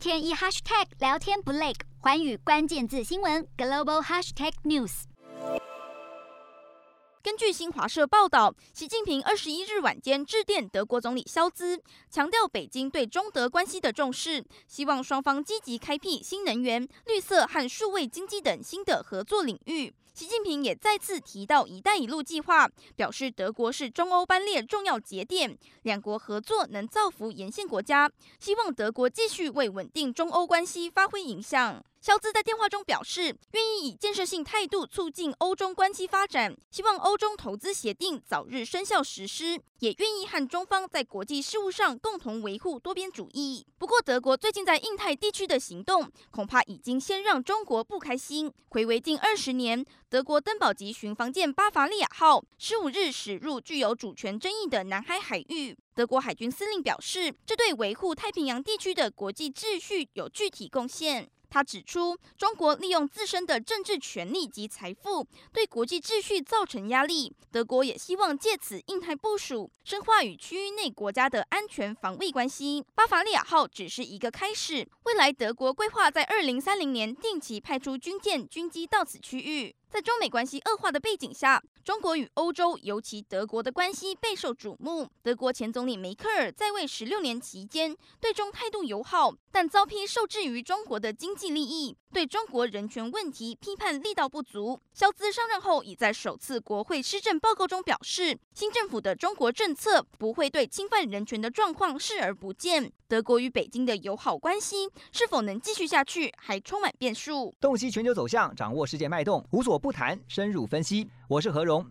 天一 hashtag 聊天不累，寰宇关键字新闻 global hashtag news。根据新华社报道，习近平二十一日晚间致电德国总理肖兹，强调北京对中德关系的重视，希望双方积极开辟新能源、绿色和数位经济等新的合作领域。习近平也再次提到“一带一路”计划，表示德国是中欧班列重要节点，两国合作能造福沿线国家，希望德国继续为稳定中欧关系发挥影响。肖兹在电话中表示，愿意以建设性态度促进欧中关系发展，希望欧中投资协定早日生效实施，也愿意和中方在国际事务上共同维护多边主义。不过，德国最近在印太地区的行动，恐怕已经先让中国不开心。回违近二十年，德国登堡级巡防舰巴伐利亚号十五日驶入具有主权争议的南海海域，德国海军司令表示，这对维护太平洋地区的国际秩序有具体贡献。他指出，中国利用自身的政治权力及财富，对国际秩序造成压力。德国也希望借此印太部署，深化与区域内国家的安全防卫关系。巴伐利亚号只是一个开始，未来德国规划在二零三零年定期派出军舰、军机到此区域。在中美关系恶化的背景下，中国与欧洲，尤其德国的关系备受瞩目。德国前总理梅克尔在位十六年期间，对中态度友好，但遭批受制于中国的经济济利益，对中国人权问题批判力道不足。肖兹上任后，已在首次国会施政报告中表示，新政府的中国政策不会对侵犯人权的状况视而不见。德国与北京的友好关系是否能继续下去，还充满变数。洞悉全球走向，掌握世界脉动，无所不谈，深入分析。我是何荣，